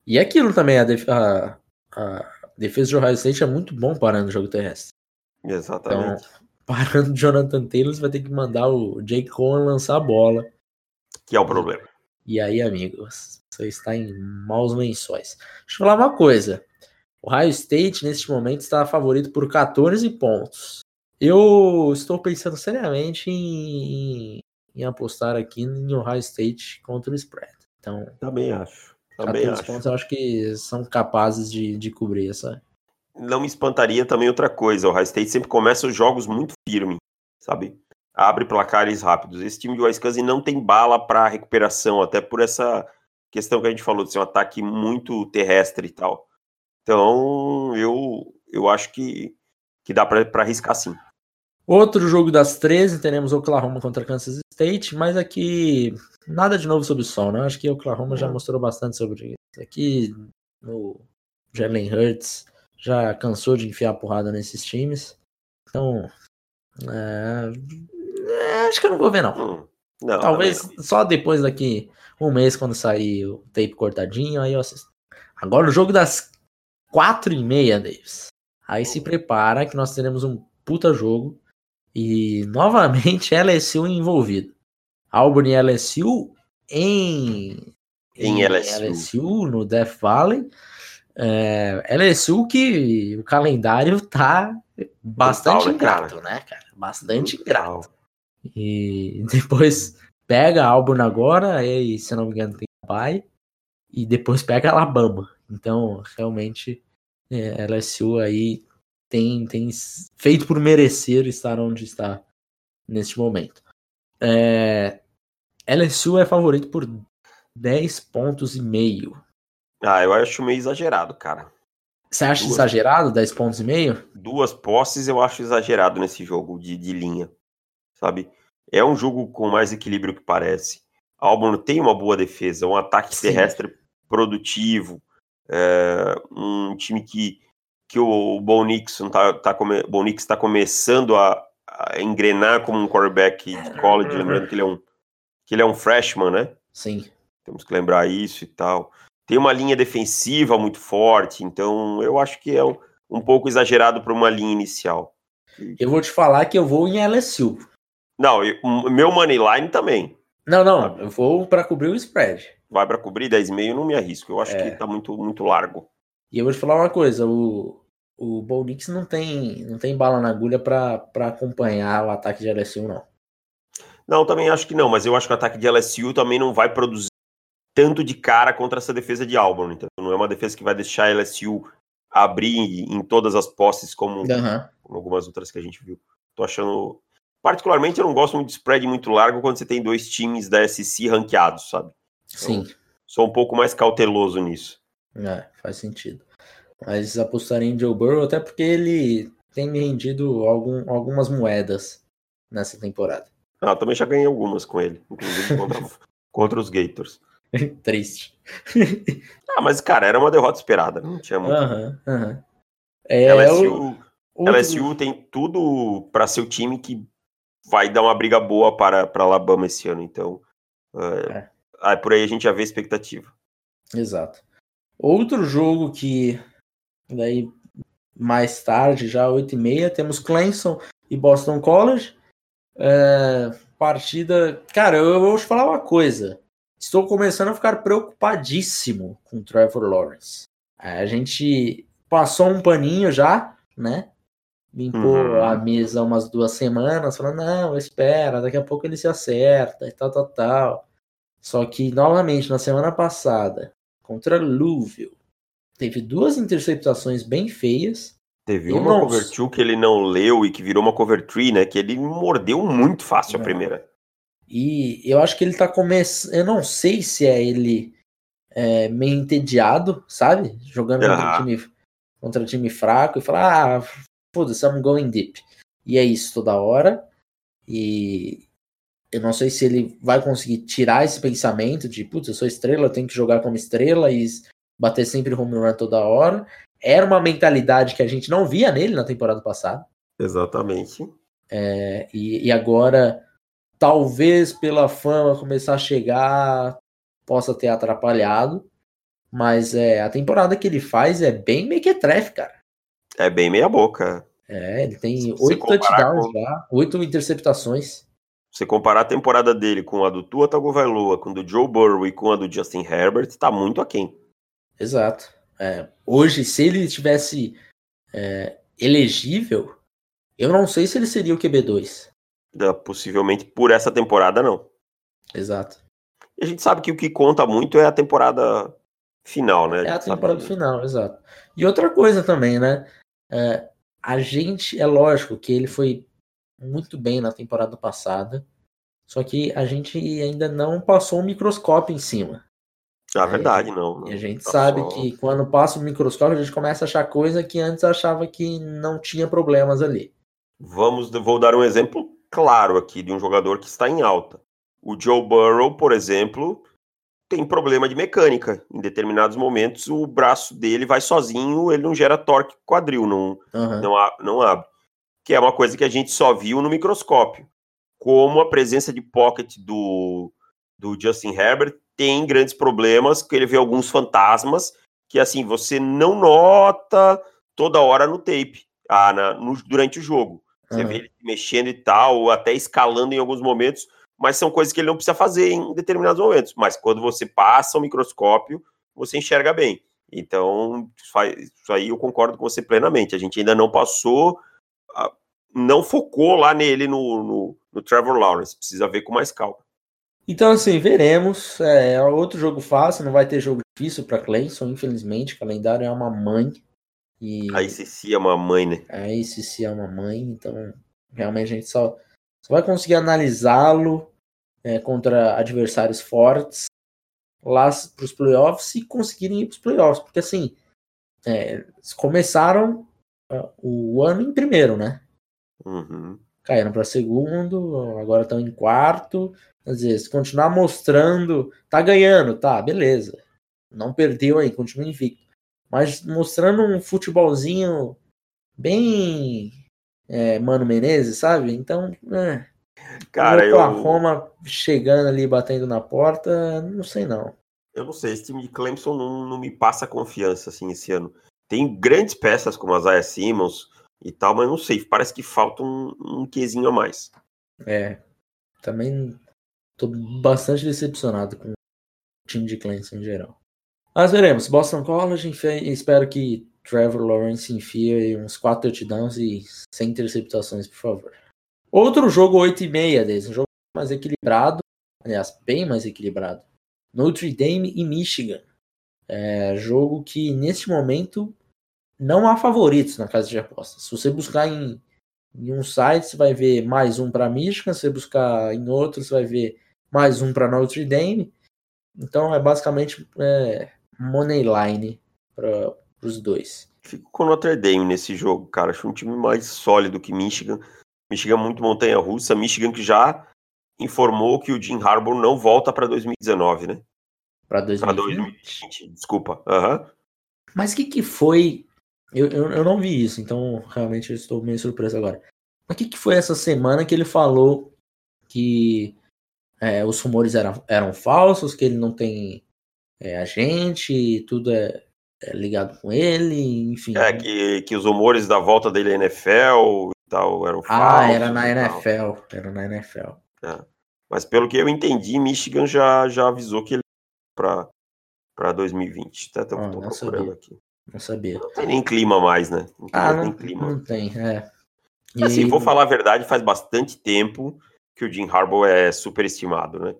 E aquilo também, a, a, a, defesa de Ohio State é muito bom parando o jogo terrestre. Exatamente. Então, parando o Jonathan Taylor, você vai ter que mandar o Jake Cohen lançar a bola. Que é o problema. E aí, amigos, você está em maus lençóis. Deixa eu falar uma coisa. O Ohio State, neste momento, está favorito por 14 pontos. Eu estou pensando seriamente em, em apostar aqui em Ohio State contra o spread. Então, também acho. Também acho. pontos eu acho que são capazes de, de cobrir essa. Não me espantaria também outra coisa. O Ohio State sempre começa os jogos muito firme, sabe? abre placares rápidos. Esse time de Wisconsin não tem bala para recuperação, até por essa questão que a gente falou de ser um ataque muito terrestre e tal. Então, eu, eu acho que, que dá para arriscar sim. Outro jogo das 13, teremos Oklahoma contra Kansas State, mas aqui nada de novo sobre o sol, né? Acho que Oklahoma já mostrou bastante sobre isso. Aqui no Jalen Hurts já cansou de enfiar porrada nesses times. Então, é, é, acho que eu não vou ver, não. Hum, não Talvez não. só depois daqui um mês, quando sair o tape cortadinho, aí eu assisto. Agora o jogo das quatro e meia, Davis. Aí se prepara que nós teremos um puta jogo. E novamente LSU envolvido. Auburn e LSU em, em, em LSU. LSU. no Death Valley. É, LSU que o calendário tá bastante Brutal, né, ingrato, cara? né, cara? Bastante Brutal. ingrato. E depois pega Auburn agora, e se não me engano tem pai, e depois pega Alabama. Então, realmente, é, LSU aí tem, tem feito por merecer estar onde está neste momento. É, LSU é favorito por 10 pontos e meio. Ah, eu acho meio exagerado, cara. Você acha duas, exagerado 10 pontos e meio? Duas posses eu acho exagerado nesse jogo de, de linha, sabe? É um jogo com mais equilíbrio que parece. Auburn tem uma boa defesa, um ataque Sim. terrestre produtivo, é, um time que, que o Bo Nix está tá, come, tá começando a, a, engrenar como um quarterback de college, lembrando que ele é um, que ele é um freshman, né? Sim. Temos que lembrar isso e tal. Tem uma linha defensiva muito forte, então eu acho que é um, um pouco exagerado para uma linha inicial. Eu vou te falar que eu vou em LSU. Não, eu, meu money line também. Não, não, eu vou para cobrir o spread. Vai para cobrir 10,5, não me arrisco. Eu acho é. que tá muito, muito largo. E eu vou te falar uma coisa, o, o Bo Nix não tem, não tem bala na agulha para acompanhar o ataque de LSU, não. Não, também acho que não, mas eu acho que o ataque de LSU também não vai produzir tanto de cara contra essa defesa de Auburn. Então não é uma defesa que vai deixar a LSU abrir em todas as posses como, uhum. como algumas outras que a gente viu. Tô achando Particularmente, eu não gosto muito de spread muito largo quando você tem dois times da SC ranqueados, sabe? Então, Sim. Sou um pouco mais cauteloso nisso. É, faz sentido. Mas apostaria em Joe Burrow até porque ele tem me rendido algum, algumas moedas nessa temporada. Ah, também já ganhei algumas com ele, inclusive contra, contra os Gators. Triste. ah, mas, cara, era uma derrota esperada, não tinha muito. Aham, aham. É, LSU. LSU tem tudo para ser o time que vai dar uma briga boa para, para Alabama esse ano. Então, é, é. por aí a gente já vê a expectativa. Exato. Outro jogo que daí mais tarde, já 8 e meia, temos Clemson e Boston College. É, partida. Cara, eu, eu vou te falar uma coisa. Estou começando a ficar preocupadíssimo com o Trevor Lawrence. A gente passou um paninho já, né? limpou uhum. a mesa umas duas semanas, falando, não, espera, daqui a pouco ele se acerta e tal, tal, tal. Só que, novamente, na semana passada, contra Louisville, teve duas interceptações bem feias. Teve uma não... cover two que ele não leu e que virou uma cover three, né? Que ele mordeu muito fácil não. a primeira. E eu acho que ele tá começando. Eu não sei se é ele é, meio entediado, sabe? Jogando uhum. contra, time, contra time fraco e falar, ah, foda-se, I'm going deep. E é isso toda hora. E eu não sei se ele vai conseguir tirar esse pensamento de, putz, eu sou estrela, eu tenho que jogar como estrela e bater sempre home run toda hora. Era uma mentalidade que a gente não via nele na temporada passada. Exatamente. É, e, e agora, talvez pela fama começar a chegar, possa ter atrapalhado. Mas é, a temporada que ele faz é bem mequetrefe, cara. É bem meia boca. É, ele tem oito touchdowns com... já, oito interceptações. Você comparar a temporada dele com a do Tua Tagovailoa, com a do Joe Burrow e com a do Justin Herbert, tá muito aquém. Exato. É, hoje, se ele tivesse é, elegível, eu não sei se ele seria o QB2. possivelmente por essa temporada, não. Exato. E a gente sabe que o que conta muito é a temporada final, né? É a temporada final, exato. E outra coisa também, né? É, a gente, é lógico que ele foi muito bem na temporada passada, só que a gente ainda não passou um microscópio em cima. Ah, verdade, não. E a gente passou... sabe que quando passa o microscópio, a gente começa a achar coisa que antes achava que não tinha problemas ali. Vamos, vou dar um exemplo claro aqui de um jogador que está em alta. O Joe Burrow, por exemplo, tem problema de mecânica. Em determinados momentos, o braço dele vai sozinho, ele não gera torque quadril, não, uhum. não, não abre. Que é uma coisa que a gente só viu no microscópio. Como a presença de pocket do, do Justin Herbert tem grandes problemas, que ele vê alguns fantasmas que assim você não nota toda hora no tape, ah, na, no, durante o jogo. Você uhum. vê ele mexendo e tal, ou até escalando em alguns momentos, mas são coisas que ele não precisa fazer em determinados momentos. Mas quando você passa o microscópio, você enxerga bem. Então, isso aí eu concordo com você plenamente. A gente ainda não passou, não focou lá nele no, no, no Trevor Lawrence. Precisa ver com mais calma. Então, assim, veremos. É, é outro jogo fácil, não vai ter jogo difícil para Clemson, infelizmente. O calendário é uma mãe. E... A ICC é uma mãe, né? A ICC é uma mãe, então realmente a gente só, só vai conseguir analisá-lo é, contra adversários fortes lá para os playoffs e conseguirem ir para os playoffs. Porque assim, é, começaram uh, o ano em primeiro, né? Uhum. Caíram para segundo, agora estão em quarto. Às vezes, continuar mostrando, tá ganhando, tá, beleza. Não perdeu aí, continua invicto mas mostrando um futebolzinho bem é, Mano Menezes, sabe? Então, é, cara, eu a Roma chegando ali, batendo na porta, não sei não. Eu não sei, esse time de Clemson não, não me passa confiança assim esse ano. Tem grandes peças como a Zaya Simmons e tal, mas não sei, parece que falta um, um quesinho a mais. É, também tô bastante decepcionado com o time de Clemson em geral. Mas veremos. Boston College, espero que Trevor Lawrence enfie uns 4 touchdowns e sem interceptações, por favor. Outro jogo 8 e meia desse, um jogo mais equilibrado, aliás, bem mais equilibrado. Notre Dame e Michigan. É, jogo que neste momento não há favoritos na casa de apostas. Se você buscar em, em um site, você vai ver mais um para Michigan, se você buscar em outro, você vai ver mais um para Notre Dame. Então é basicamente é, money line para os dois. Fico com Notre Dame nesse jogo, cara. Acho um time mais sólido que Michigan. Michigan é muito montanha-russa. Michigan que já informou que o Jim Harbaugh não volta para 2019, né? Para 2020? 2020? Desculpa. Uhum. Mas o que, que foi? Eu, eu, eu, não vi isso, então realmente eu estou meio surpreso agora. Mas o que, que foi essa semana que ele falou que é, os rumores eram, eram falsos, que ele não tem é, a gente, tudo é, é, ligado com ele, enfim. É, que, que os humores da volta dele à NFL e tal eram falsos. Ah, era na NFL, era na NFL. É. Mas pelo que eu entendi, Michigan já, já avisou que ele para para 2020. Até tô, ah, procurando aqui. Não sabia. Não tem nem clima mais, né? Não tem, ah, não, clima. Não tem, é. E... Assim, vou falar a verdade, faz bastante tempo que o Jim Harbaugh é superestimado, né?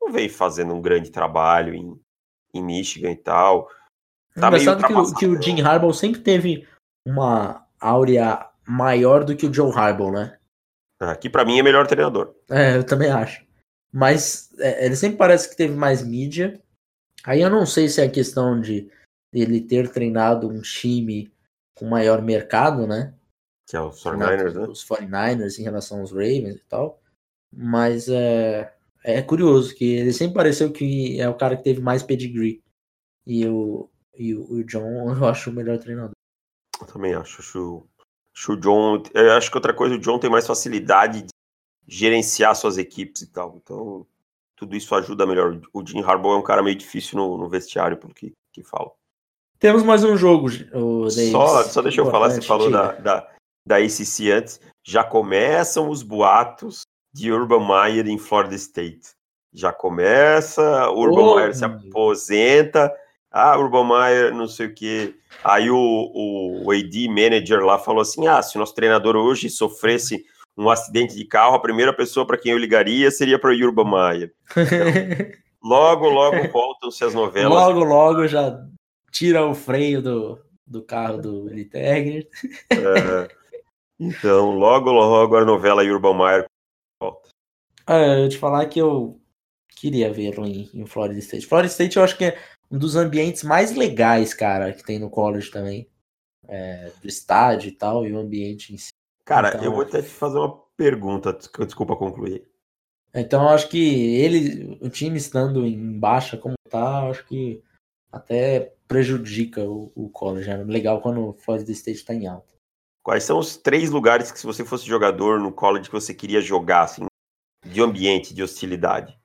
Não veio fazendo um grande trabalho em, em Michigan e tal. Tá Engraçado que o, que o Jim Harbaugh sempre teve uma áurea maior do que o John Harbaugh, né? Aqui para mim é melhor treinador. É, eu também acho. Mas é, ele sempre parece que teve mais mídia. Aí eu não sei se é a questão de ele ter treinado um time com maior mercado, né? Que é os 49ers, né? Os 49ers em relação aos Ravens e tal. Mas é, é curioso que ele sempre pareceu que é o cara que teve mais pedigree. E o, e o, o John eu acho o melhor treinador. Eu também acho. Acho, acho o John. Eu acho que outra coisa, o John tem mais facilidade de gerenciar suas equipes e tal. Então, tudo isso ajuda melhor. O Jim Harbaugh é um cara meio difícil no, no vestiário, pelo que, que fala. Temos mais um jogo, o Só, só deixa eu falar, você falou da, da, da ACC antes. Já começam os boatos de Urban Meyer em Florida State. Já começa, Urban oh, Meyer se aposenta, ah, Urban Meyer, não sei o quê. Aí o, o, o AD manager lá falou assim: ah, se o nosso treinador hoje sofresse um acidente de carro, a primeira pessoa para quem eu ligaria seria para o Urban Meyer. Então, logo, logo voltam-se as novelas. Logo, logo já tira o freio do, do carro do Elite É, então, logo, logo a novela Urban Meyer volta. É, eu te falar que eu queria vê-lo em, em Florida State. Florida State eu acho que é um dos ambientes mais legais, cara, que tem no college também. É, do estádio e tal, e o ambiente em si. Cara, então, eu vou até te fazer uma pergunta, desculpa concluir. Então eu acho que ele, o time estando em baixa como tá, acho que até prejudica o, o college. É legal quando o Florida State está em alta. Quais são os três lugares que, se você fosse jogador no college, que você queria jogar, assim, de ambiente, de hostilidade?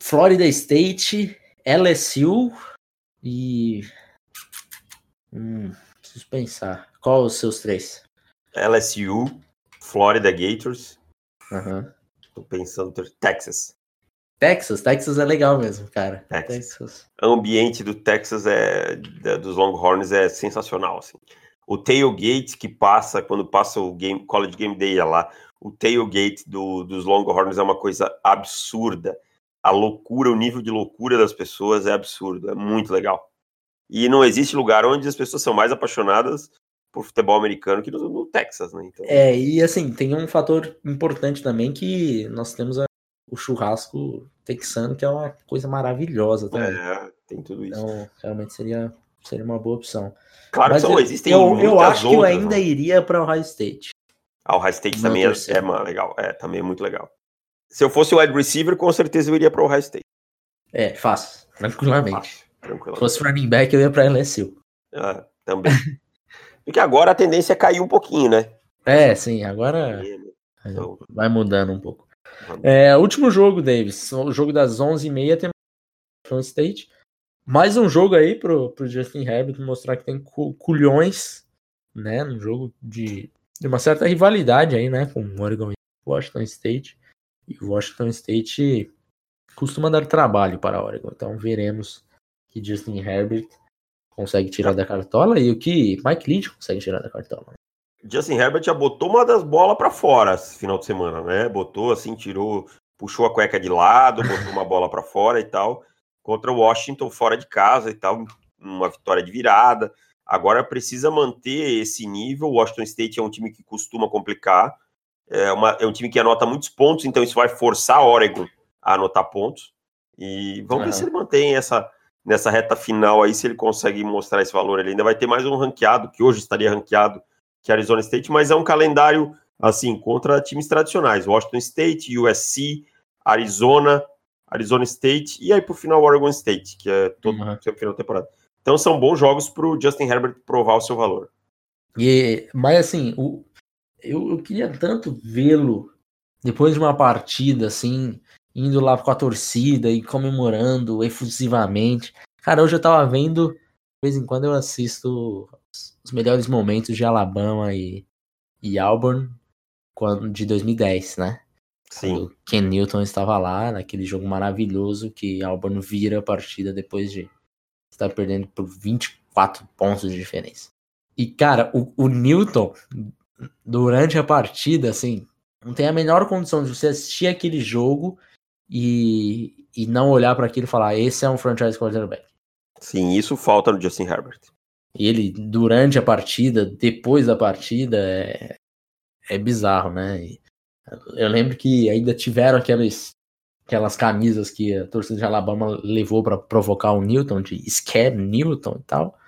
Florida State, LSU e. Hum, preciso pensar. Qual os seus três? LSU, Florida Gators. Uhum. Tô pensando Texas. Texas, Texas é legal mesmo, cara. Texas. Texas. O ambiente do Texas é dos Longhorns é sensacional, assim. O tailgate que passa quando passa o game, College Game Day lá, o tailgate do, dos Longhorns é uma coisa absurda. A loucura, o nível de loucura das pessoas é absurdo, é muito legal. E não existe lugar onde as pessoas são mais apaixonadas por futebol americano que no, no Texas, né? Então... É, e assim, tem um fator importante também que nós temos a, o churrasco texano, que é uma coisa maravilhosa também. É, tem tudo isso. Então, realmente seria, seria uma boa opção. Claro Mas que só eu, existem Eu, eu acho outras, que eu ainda né? iria para o High State. Ah, o High State também é, é mano, legal. É, também é muito legal. Se eu fosse o wide receiver, com certeza eu iria para o High State. É, fácil, tranquilamente. Fácil, tranquilamente. Se fosse running back, eu ia para LSU. Ah, também. Porque agora a tendência é cair um pouquinho, né? É, sim, agora então, vai mudando um pouco. É, último jogo, Davis. O jogo das 11h30 tem Front State. Mais um jogo aí pro, pro Justin Herbert mostrar que tem culhões, né? Um jogo de, de uma certa rivalidade aí, né? Com Oregon e Washington State. E Washington State costuma dar trabalho para Oregon. Então veremos que Justin Herbert consegue tirar da cartola e o que Mike Leach consegue tirar da cartola. Justin Herbert já botou uma das bolas para fora esse final de semana, né? Botou assim, tirou, puxou a cueca de lado, botou uma bola para fora e tal, contra o Washington fora de casa e tal, uma vitória de virada. Agora precisa manter esse nível. O Washington State é um time que costuma complicar, é, uma, é um time que anota muitos pontos, então isso vai forçar a Oregon a anotar pontos. E vamos uhum. ver se ele mantém essa, nessa reta final aí, se ele consegue mostrar esse valor. Ele ainda vai ter mais um ranqueado, que hoje estaria ranqueado, que é Arizona State, mas é um calendário, assim, contra times tradicionais. Washington State, USC, Arizona, Arizona State e aí, por final, Oregon State, que é todo uhum. sempre final da temporada. Então são bons jogos para o Justin Herbert provar o seu valor. E, mas assim, o, eu, eu queria tanto vê-lo depois de uma partida, assim, indo lá com a torcida e comemorando efusivamente. Cara, hoje eu tava vendo, de vez em quando eu assisto os melhores momentos de Alabama e, e Auburn quando, de 2010, né? Sim. Quando Ken Newton estava lá, naquele jogo maravilhoso que Auburn vira a partida depois de estar perdendo por 24 pontos de diferença. E, cara, o, o Newton, durante a partida, assim, não tem a menor condição de você assistir aquele jogo e, e não olhar para aquilo e falar: esse é um franchise quarterback. Sim, isso falta no Justin Herbert. E ele, durante a partida, depois da partida, é, é bizarro, né? E eu lembro que ainda tiveram aquelas, aquelas camisas que a torcida de Alabama levou para provocar o Newton, de Scare Newton e tal.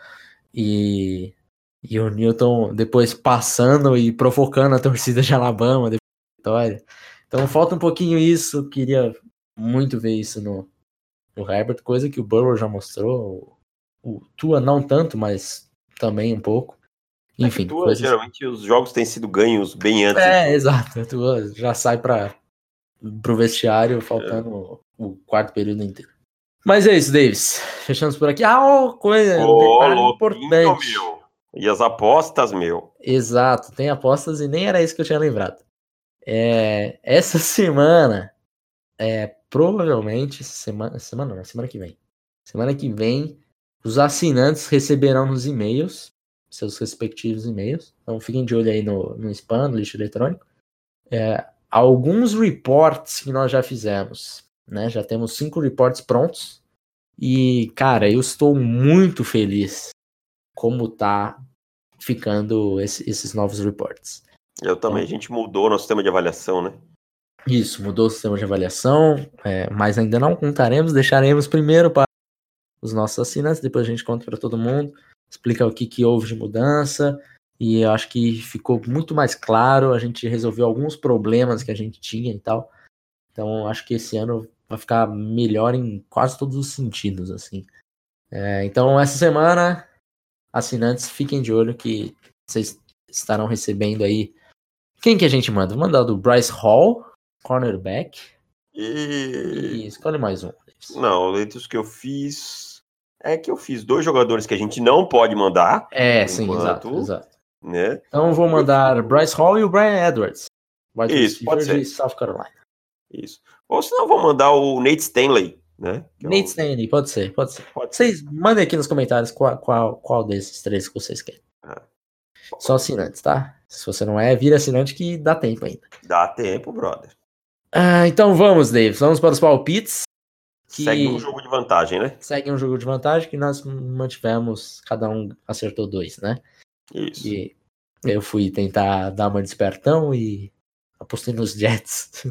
E, e o Newton depois passando e provocando a torcida de Alabama depois da vitória. Então falta um pouquinho isso. Queria muito ver isso no, no Herbert, coisa que o Burrow já mostrou. O, o Tua não tanto, mas também um pouco. É Enfim. É Tua, coisas... geralmente os jogos têm sido ganhos bem antes. É, então. exato. Tua já sai para pro vestiário faltando é. o quarto período inteiro. Mas é isso, Davis. Fechamos por aqui. Ah, oh, coisa oh, importante. E as apostas, meu. Exato, tem apostas e nem era isso que eu tinha lembrado. É, essa semana é, provavelmente semana, semana não, semana que vem. Semana que vem, os assinantes receberão nos e-mails, seus respectivos e-mails. Então fiquem de olho aí no, no spam, no lixo eletrônico. É, alguns reports que nós já fizemos. Né? Já temos cinco reports prontos. E, cara, eu estou muito feliz como tá ficando esse, esses novos reports. Eu também. Então, a gente mudou nosso sistema de avaliação, né? Isso, mudou o sistema de avaliação, é, mas ainda não contaremos, deixaremos primeiro para os nossos assinantes, depois a gente conta para todo mundo, explica o que, que houve de mudança, E eu acho que ficou muito mais claro, a gente resolveu alguns problemas que a gente tinha e tal. Então acho que esse ano vai ficar melhor em quase todos os sentidos, assim. É, então essa semana, assinantes, fiquem de olho que vocês estarão recebendo aí. Quem que a gente manda? Manda do Bryce Hall, cornerback. E... E escolhe mais um. Não, entre os que eu fiz. É que eu fiz dois jogadores que a gente não pode mandar. É, sim, enquanto. exato, exato. Né? Então eu vou mandar Bryce Hall e o Brian Edwards. Isso, pode receiver de ser. South Carolina. Isso. Ou senão vou mandar o Nate Stanley, né? Que é Nate o- Stanley, pode ser, pode ser. Pode ser. Vocês mandem aqui nos comentários qual, qual, qual desses três que vocês querem. Ah. Só assinantes, tá? Se você não é, vira assinante que dá tempo ainda. Dá tempo, brother. Ah, então vamos, Davis. Vamos para os palpites. Que Segue um jogo de vantagem, né? segue um jogo de vantagem que nós mantivemos, cada um acertou dois, né? Isso. E eu fui tentar dar uma despertão e apostei nos Jets.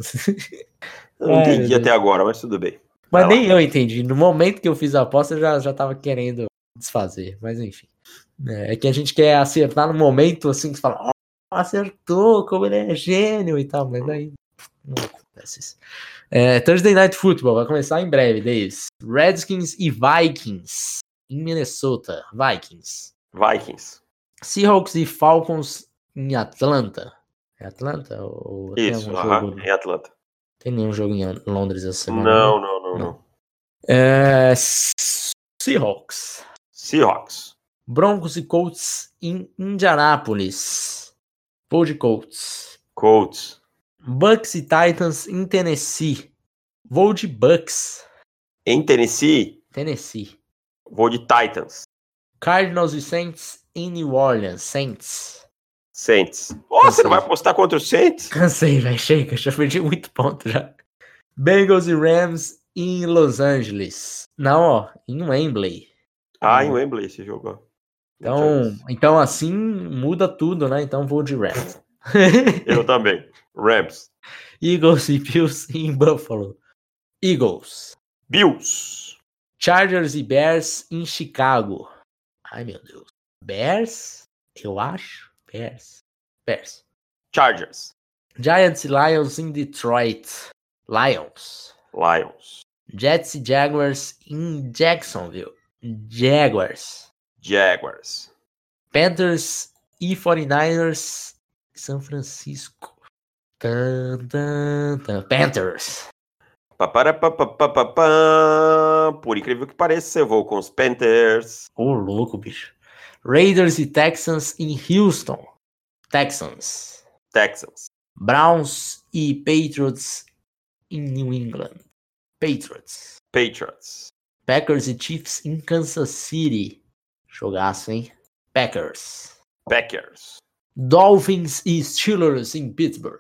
Eu não entendi até agora, mas tudo bem. Mas Vai lá. nem eu entendi. No momento que eu fiz a aposta, eu já, já tava querendo desfazer. Mas enfim. É, é que a gente quer acertar no momento assim que você fala, ó, acertou, como ele é gênio e tal. Mas aí não isso. É, Thursday Night Football vai começar em breve, Davis. Redskins e Vikings em Minnesota. Vikings. Vikings. Seahawks e Falcons em Atlanta. É Atlanta? Ou tem Isso, algum aham, jogo? em Atlanta. Tem nenhum jogo em Londres essa semana? Não, não, não, Não. não. É, Seahawks. Seahawks. Broncos e Colts em Indianápolis. Vou de Colts. Colts. Bucks e Titans em Tennessee. Vou de Bucks. Em Tennessee, Tennessee. vou de Titans. Cardinals e Saints em New Orleans. Saints. Saints. Ó, você não vai apostar contra o Saints? Cansei, velho. Chega. Já perdi muito ponto já. Bengals e Rams em Los Angeles. Não, ó. Em Wembley. Ah, em Wembley esse jogo. ó. Então, então assim muda tudo, né? Então vou de Rams. Eu também. Rams. Eagles e Bills em Buffalo. Eagles. Bills. Chargers e Bears em Chicago. Ai, meu Deus. Bears? Eu acho. Bears. Bears. Chargers. Giants e Lions em Detroit. Lions. Lions. Jets e Jaguars em Jacksonville. Jaguars. Jaguars. Panthers e 49ers em São Francisco. Tan, tan, tan. Panthers. Por incrível que pareça, eu vou com os Panthers. Ô, louco, bicho. Raiders e Texans em Houston. Texans. Texans. Browns e Patriots em New England. Patriots. Patriots. Packers e Chiefs em Kansas City. Jogaço, hein? Packers. Packers. Dolphins e Steelers em Pittsburgh.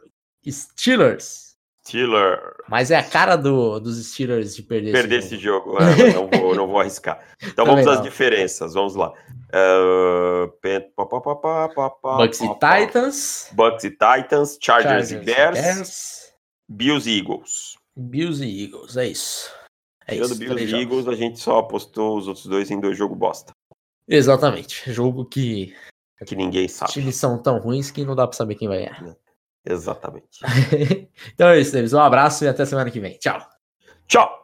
Steelers. Steelers. Mas é a cara do, dos Steelers de perder, Perder esse esse jogo. jogo. É, não, vou, não vou arriscar. Então Também vamos às não. diferenças. Vamos lá. Uh, pá, pá, pá, Bucks e. Titans. Bucks e Titans. Chargers, Chargers e Bears. Bears, Bills e Eagles. Bills e Eagles. É isso. É Tirando isso. Bills e. Eagles, a gente só apostou os outros dois em dois jogos bosta. Exatamente. Jogo que Que ninguém os sabe. times são tão ruins que não dá pra saber quem vai ganhar. Exatamente. então é isso, Davis. Um abraço e até semana que vem. Tchau. Tchau!